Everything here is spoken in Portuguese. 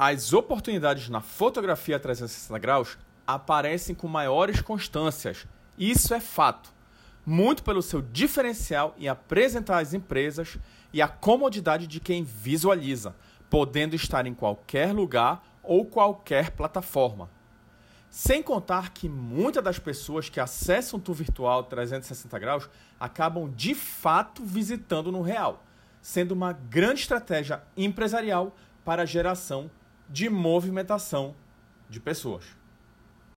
As oportunidades na fotografia 360 graus aparecem com maiores constâncias. Isso é fato. Muito pelo seu diferencial em apresentar às empresas e a comodidade de quem visualiza, podendo estar em qualquer lugar ou qualquer plataforma. Sem contar que muitas das pessoas que acessam o tour virtual 360 graus acabam de fato visitando no real, sendo uma grande estratégia empresarial para a geração de movimentação de pessoas.